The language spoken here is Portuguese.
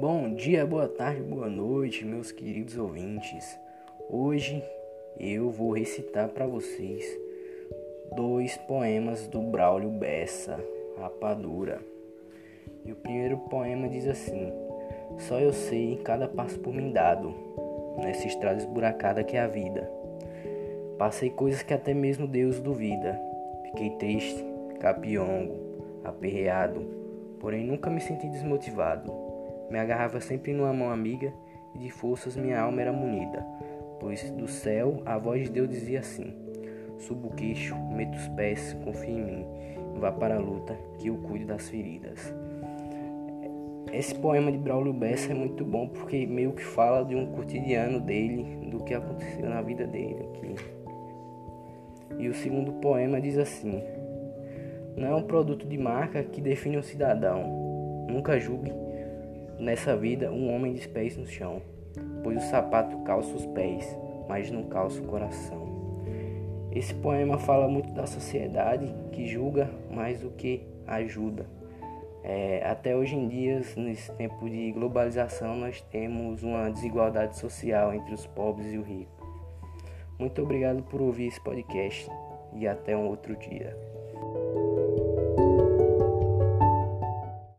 Bom dia, boa tarde, boa noite, meus queridos ouvintes. Hoje eu vou recitar para vocês dois poemas do Braulio Bessa, Rapadura. E o primeiro poema diz assim: Só eu sei cada passo por mim dado, nessa estrada esburacada que é a vida. Passei coisas que até mesmo Deus duvida. Fiquei triste, capiongo, aperreado, porém nunca me senti desmotivado. Me agarrava sempre numa mão amiga e de forças minha alma era munida, pois do céu a voz de Deus dizia assim: Suba o queixo, meta os pés, confia em mim, vá para a luta, que eu cuide das feridas. Esse poema de Braulio Bessa é muito bom porque meio que fala de um cotidiano dele, do que aconteceu na vida dele aqui. E o segundo poema diz assim: Não é um produto de marca que define um cidadão. Nunca julgue Nessa vida, um homem de pés no chão, pois o sapato calça os pés, mas não calça o coração. Esse poema fala muito da sociedade que julga mais do que ajuda. É, até hoje em dia, nesse tempo de globalização, nós temos uma desigualdade social entre os pobres e os ricos. Muito obrigado por ouvir esse podcast e até um outro dia.